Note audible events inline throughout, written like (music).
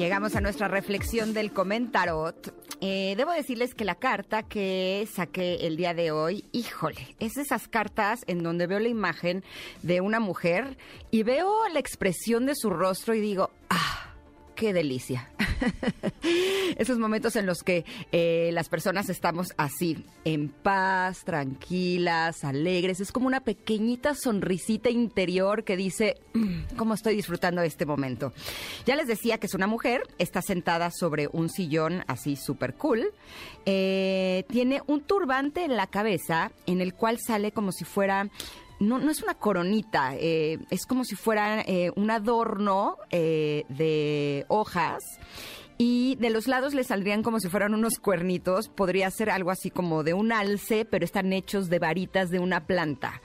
Llegamos a nuestra reflexión del comentarot. Eh, debo decirles que la carta que saqué el día de hoy, híjole, es de esas cartas en donde veo la imagen de una mujer y veo la expresión de su rostro y digo, qué delicia. (laughs) Esos momentos en los que eh, las personas estamos así, en paz, tranquilas, alegres. Es como una pequeñita sonrisita interior que dice, "Mm, ¿cómo estoy disfrutando de este momento? Ya les decía que es una mujer, está sentada sobre un sillón así súper cool. Eh, tiene un turbante en la cabeza en el cual sale como si fuera no, no es una coronita, eh, es como si fuera eh, un adorno eh, de hojas y de los lados le saldrían como si fueran unos cuernitos. Podría ser algo así como de un alce, pero están hechos de varitas de una planta.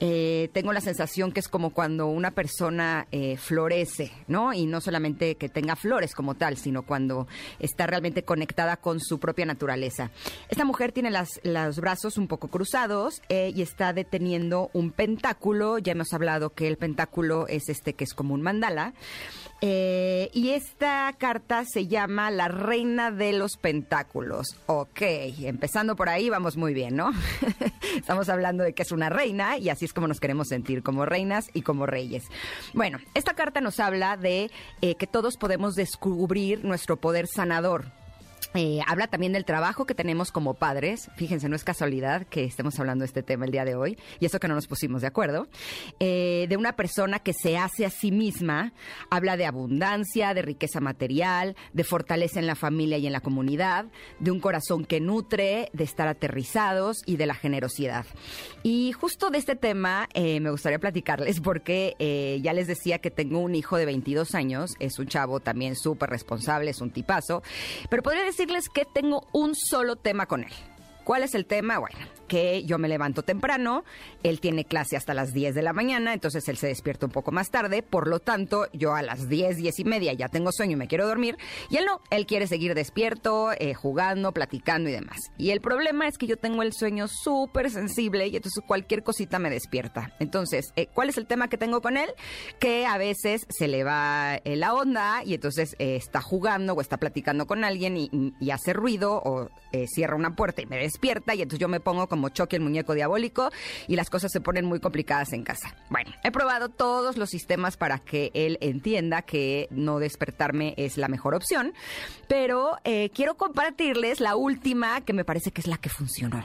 Eh, tengo la sensación que es como cuando una persona eh, florece, ¿no? Y no solamente que tenga flores como tal, sino cuando está realmente conectada con su propia naturaleza. Esta mujer tiene las, los brazos un poco cruzados eh, y está deteniendo un pentáculo. Ya hemos hablado que el pentáculo es este que es como un mandala. Y esta carta se llama La Reina de los Pentáculos. Ok, empezando por ahí vamos muy bien, ¿no? (laughs) Estamos hablando de que es una reina y así es como nos queremos sentir, como reinas y como reyes. Bueno, esta carta nos habla de eh, que todos podemos descubrir nuestro poder sanador. Eh, habla también del trabajo que tenemos como padres. Fíjense, no es casualidad que estemos hablando de este tema el día de hoy, y eso que no nos pusimos de acuerdo. Eh, de una persona que se hace a sí misma. Habla de abundancia, de riqueza material, de fortaleza en la familia y en la comunidad, de un corazón que nutre, de estar aterrizados y de la generosidad. Y justo de este tema eh, me gustaría platicarles porque eh, ya les decía que tengo un hijo de 22 años, es un chavo también súper responsable, es un tipazo, pero podría decirles que tengo un solo tema con él. ¿Cuál es el tema? Bueno, que yo me levanto temprano, él tiene clase hasta las 10 de la mañana, entonces él se despierta un poco más tarde, por lo tanto, yo a las 10, 10 y media ya tengo sueño y me quiero dormir, y él no, él quiere seguir despierto, eh, jugando, platicando y demás. Y el problema es que yo tengo el sueño súper sensible y entonces cualquier cosita me despierta. Entonces, eh, ¿cuál es el tema que tengo con él? Que a veces se le va eh, la onda y entonces está jugando o está platicando con alguien y, y hace ruido o cierra una puerta y me despierta y entonces yo me pongo como Chucky el muñeco diabólico y las cosas se ponen muy complicadas en casa. Bueno, he probado todos los sistemas para que él entienda que no despertarme es la mejor opción, pero eh, quiero compartirles la última que me parece que es la que funcionó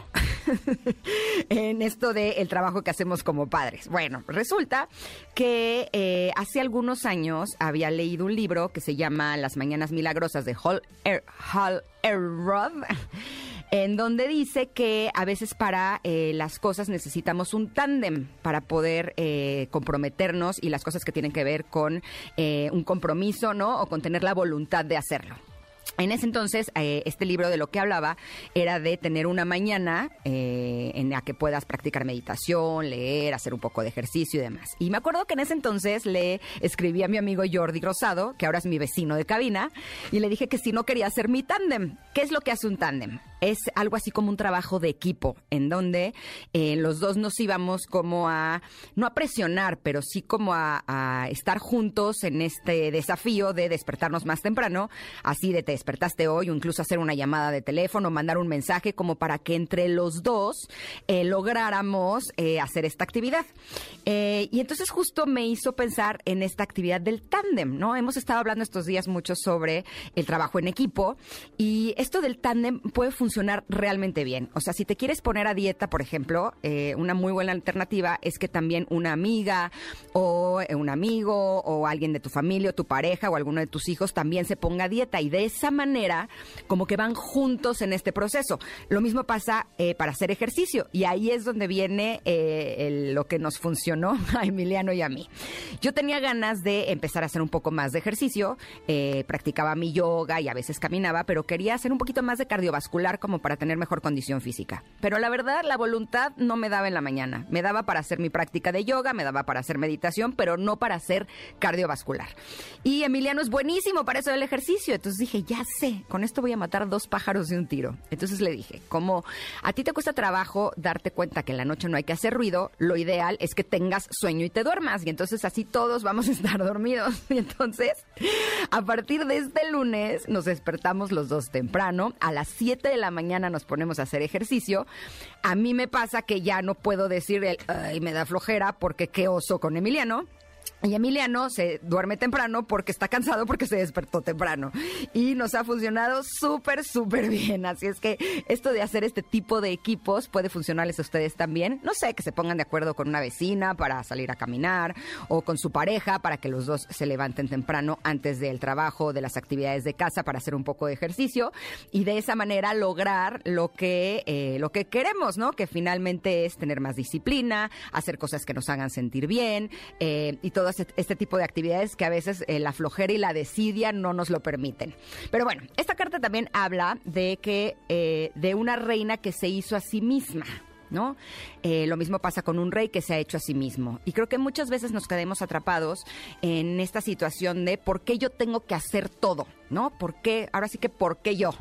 (laughs) en esto del trabajo que hacemos como padres. Bueno, resulta que eh, hace algunos años había leído un libro que se llama Las Mañanas Milagrosas de Hall, er, Hall Elrod, en donde dice que a veces para eh, las cosas necesitamos un tándem para poder eh, comprometernos y las cosas que tienen que ver con eh, un compromiso, ¿no? O con tener la voluntad de hacerlo. En ese entonces, eh, este libro de lo que hablaba era de tener una mañana eh, en la que puedas practicar meditación, leer, hacer un poco de ejercicio y demás. Y me acuerdo que en ese entonces le escribí a mi amigo Jordi Rosado, que ahora es mi vecino de cabina, y le dije que si no quería hacer mi tándem. ¿Qué es lo que hace un tándem? Es algo así como un trabajo de equipo, en donde eh, los dos nos íbamos como a, no a presionar, pero sí como a, estar juntos en este desafío de despertarnos más temprano, así de te despertaste hoy, o incluso hacer una llamada de teléfono, mandar un mensaje, como para que entre los dos eh, lográramos eh, hacer esta actividad. Y entonces justo me hizo pensar en esta actividad del tándem, ¿no? Hemos estado hablando estos días mucho sobre el trabajo en equipo y esto del tándem puede funcionar realmente bien. O sea, si te quieres poner a dieta, por ejemplo, eh, una muy buena alternativa es que también una amiga o eh, un amigo o alguien de tu familia o tu pareja o alguno de tus hijos también se ponga a dieta y de esa manera como que van juntos en este proceso. Lo mismo pasa eh, para hacer ejercicio y ahí es donde viene lo que nos funcionó (laughs) a Emiliano y a mí. Yo tenía ganas de empezar a hacer un poco más de ejercicio, practicaba mi yoga y a veces caminaba, pero quería hacer un poquito más de cardiovascular como para tener mejor condición física. Pero la verdad, la voluntad no me daba en la mañana. Me daba para hacer mi práctica de yoga, me daba para hacer meditación, pero no para hacer cardiovascular. Y Emiliano es buenísimo para eso del ejercicio. Entonces dije, ya sé, con esto voy a matar dos pájaros de un tiro. Entonces le dije, como a ti te cuesta trabajo darte cuenta que en la noche no hay que hacer ruido, lo ideal es que tengas sueño y te duermas. Y entonces así todos vamos a estar (laughs) dormidos. Y entonces, a partir de este lunes, nos despertamos los dos temprano. A las 7 de mañana nos ponemos a hacer ejercicio. A mí me pasa que ya no puedo decir el, ay, me da flojera porque qué oso con Emiliano. Y Emiliano se duerme temprano porque está cansado porque se despertó temprano. Y nos ha funcionado súper, súper bien. Así es que esto de hacer este tipo de equipos puede funcionarles a ustedes también. No sé, que se pongan de acuerdo con una vecina para salir a caminar o con su pareja para que los dos se levanten temprano antes del trabajo, de las actividades de casa para hacer un poco de ejercicio y de esa manera lograr lo que, eh, lo que queremos, ¿no? Que finalmente es tener más disciplina, hacer cosas que nos hagan sentir bien eh, y todo este, este, tipo de actividades que a veces eh, la flojera y la desidia no nos lo permiten. Pero bueno, esta carta también habla de que eh, de una reina que se hizo a sí misma. ¿No? Eh, lo mismo pasa con un rey que se ha hecho a sí mismo. Y creo que muchas veces nos quedemos atrapados en esta situación de por qué yo tengo que hacer todo, ¿no? ¿Por qué? Ahora sí que ¿por qué yo?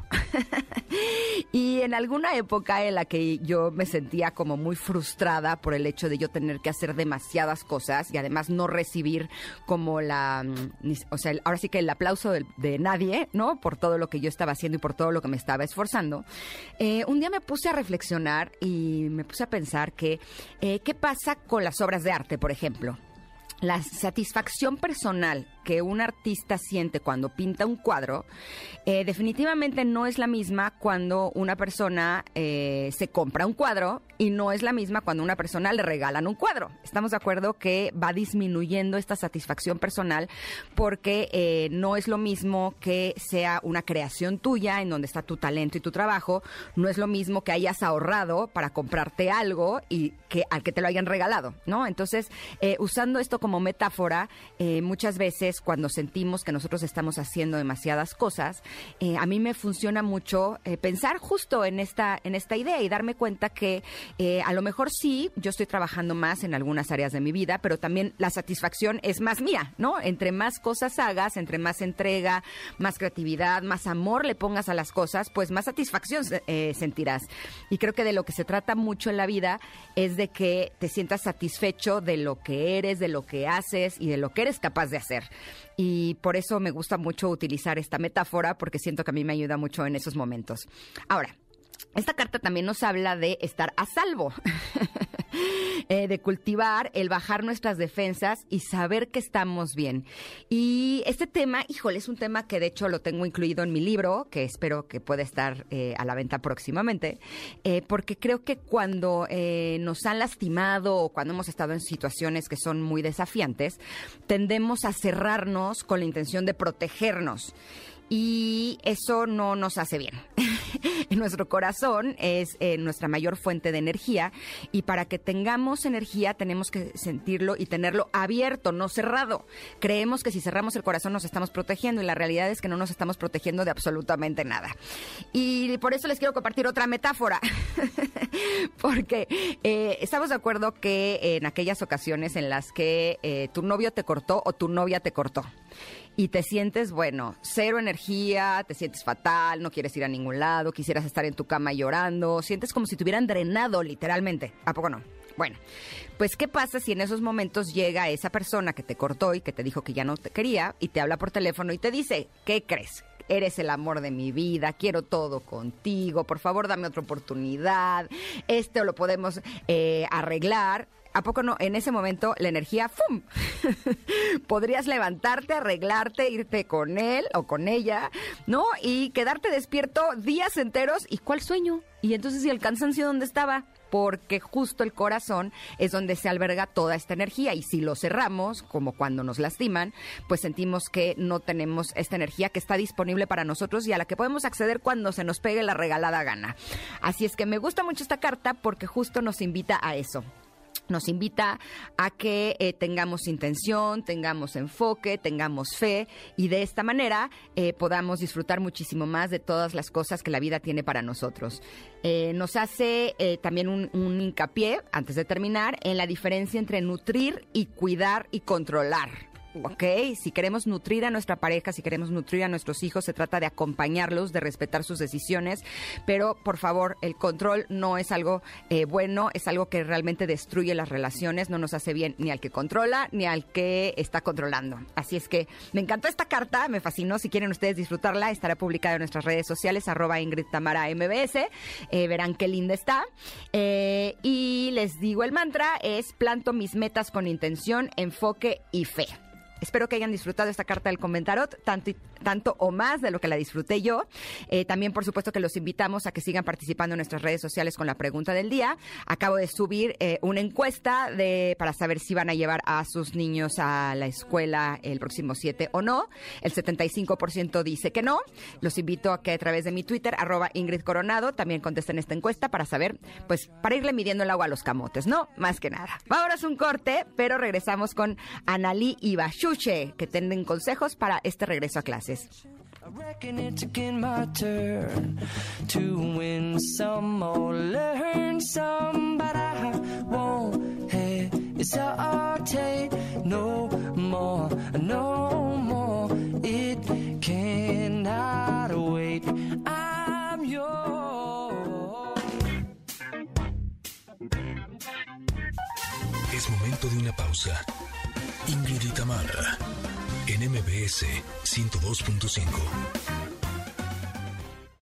(laughs) y en alguna época en la que yo me sentía como muy frustrada por el hecho de yo tener que hacer demasiadas cosas y además no recibir como la, mm, o sea, ahora sí que el aplauso de, nadie, ¿no? Por todo lo que yo estaba haciendo y por todo lo que me estaba esforzando. Eh, un día me puse a reflexionar y me puse a pensar que, eh, ¿qué pasa con las obras de arte, por ejemplo? La satisfacción personal que un artista siente cuando pinta un cuadro, eh, definitivamente no es la misma cuando una persona eh, se compra un cuadro y no es la misma cuando una persona le regalan un cuadro. Estamos de acuerdo que va disminuyendo esta satisfacción personal porque eh, no es lo mismo que sea una creación tuya en donde está tu talento y tu trabajo, no es lo mismo que hayas ahorrado para comprarte algo y que al que te lo hayan regalado, ¿no? Entonces, usando esto como metáfora, muchas veces cuando sentimos que nosotros estamos haciendo demasiadas cosas, eh, a mí me funciona mucho eh, pensar justo en esta, en esta idea y darme cuenta que eh, a lo mejor sí, yo estoy trabajando más en algunas áreas de mi vida, pero también la satisfacción es más mía, ¿no? Entre más cosas hagas, entre más entrega, más creatividad, más amor le pongas a las cosas, pues más satisfacción sentirás. Y creo que de lo que se trata mucho en la vida es de que te sientas satisfecho de lo que eres, de lo que haces y de lo que eres capaz de hacer. Y por eso me gusta mucho utilizar esta metáfora porque siento que a mí me ayuda mucho en esos momentos. Ahora, esta carta también nos habla de estar a salvo. (laughs) Eh, de cultivar, el bajar nuestras defensas y saber que estamos bien. Y este tema, híjole, es un tema que de hecho lo tengo incluido en mi libro, que espero que pueda estar eh, a la venta próximamente, eh, porque creo que cuando nos han lastimado o cuando hemos estado en situaciones que son muy desafiantes, tendemos a cerrarnos con la intención de protegernos y eso no nos hace bien. (laughs) nuestro corazón es eh, nuestra mayor fuente de energía y para que tengamos energía tenemos que sentirlo y tenerlo abierto, no cerrado. Creemos que si cerramos el corazón nos estamos protegiendo y la realidad es que no nos estamos protegiendo de absolutamente nada. Y por eso les quiero compartir otra metáfora, (laughs) porque eh, estamos de acuerdo que en aquellas ocasiones en las que eh, tu novio te cortó o tu novia te cortó y te sientes, bueno, cero energía, te sientes fatal, no quieres ir a ningún lado, quisieras estar en tu cama llorando, sientes como si te hubieran drenado literalmente. ¿A poco no? Bueno, pues ¿qué pasa si en esos momentos llega esa persona que te cortó y que te dijo que ya no te quería y te habla por teléfono y te dice, ¿qué crees? Eres el amor de mi vida, quiero todo contigo, por favor dame otra oportunidad, esto lo podemos eh, arreglar ¿a poco no? En ese momento la energía, ¡fum! (laughs) Podrías levantarte, arreglarte, irte con él o con ella, ¿no? Y quedarte despierto días enteros. ¿Y cuál sueño? Y entonces, ¿y el cansancio dónde estaba? porque justo el corazón es donde se alberga toda esta energía y si lo cerramos, como cuando nos lastiman, pues sentimos que no tenemos esta energía que está disponible para nosotros y a la que podemos acceder cuando se nos pegue la regalada gana. Así es que me gusta mucho esta carta porque justo nos invita a eso nos invita a que eh, tengamos intención, tengamos enfoque, tengamos fe y de esta manera eh, podamos disfrutar muchísimo más de todas las cosas que la vida tiene para nosotros. Eh, nos hace también un, un hincapié, antes de terminar, en la diferencia entre nutrir y cuidar y controlar. ¿Ok? Si queremos nutrir a nuestra pareja, si queremos nutrir a nuestros hijos, se trata de acompañarlos, de respetar sus decisiones, pero por favor, el control no es algo eh, bueno, es algo que realmente destruye las relaciones, no nos hace bien ni al que controla ni al que está controlando. Así es que me encantó esta carta, me fascinó, si quieren ustedes disfrutarla, estará publicada en nuestras redes sociales, arroba Ingrid Tamara MBS, eh, verán qué linda está. Eh, y les digo, el mantra es planto mis metas con intención, enfoque y fe. Espero que hayan disfrutado esta carta del comentarot, tanto, tanto o más de lo que la disfruté yo. Eh, también, por supuesto, que los invitamos a que sigan participando en nuestras redes sociales con la pregunta del día. Acabo de subir eh, una encuesta de, para saber si van a llevar a sus niños a la escuela el próximo 7 o no. El 75% dice que no. Los invito a que a través de mi Twitter, arroba Ingrid Coronado, también contesten esta encuesta para saber, pues, para irle midiendo el agua a los camotes, ¿no? Más que nada. Es un corte, pero regresamos con Analí Ibashu que tienen consejos para este regreso a clases. Es momento de una pausa. Ingrid Itamar, en MBS 102.5.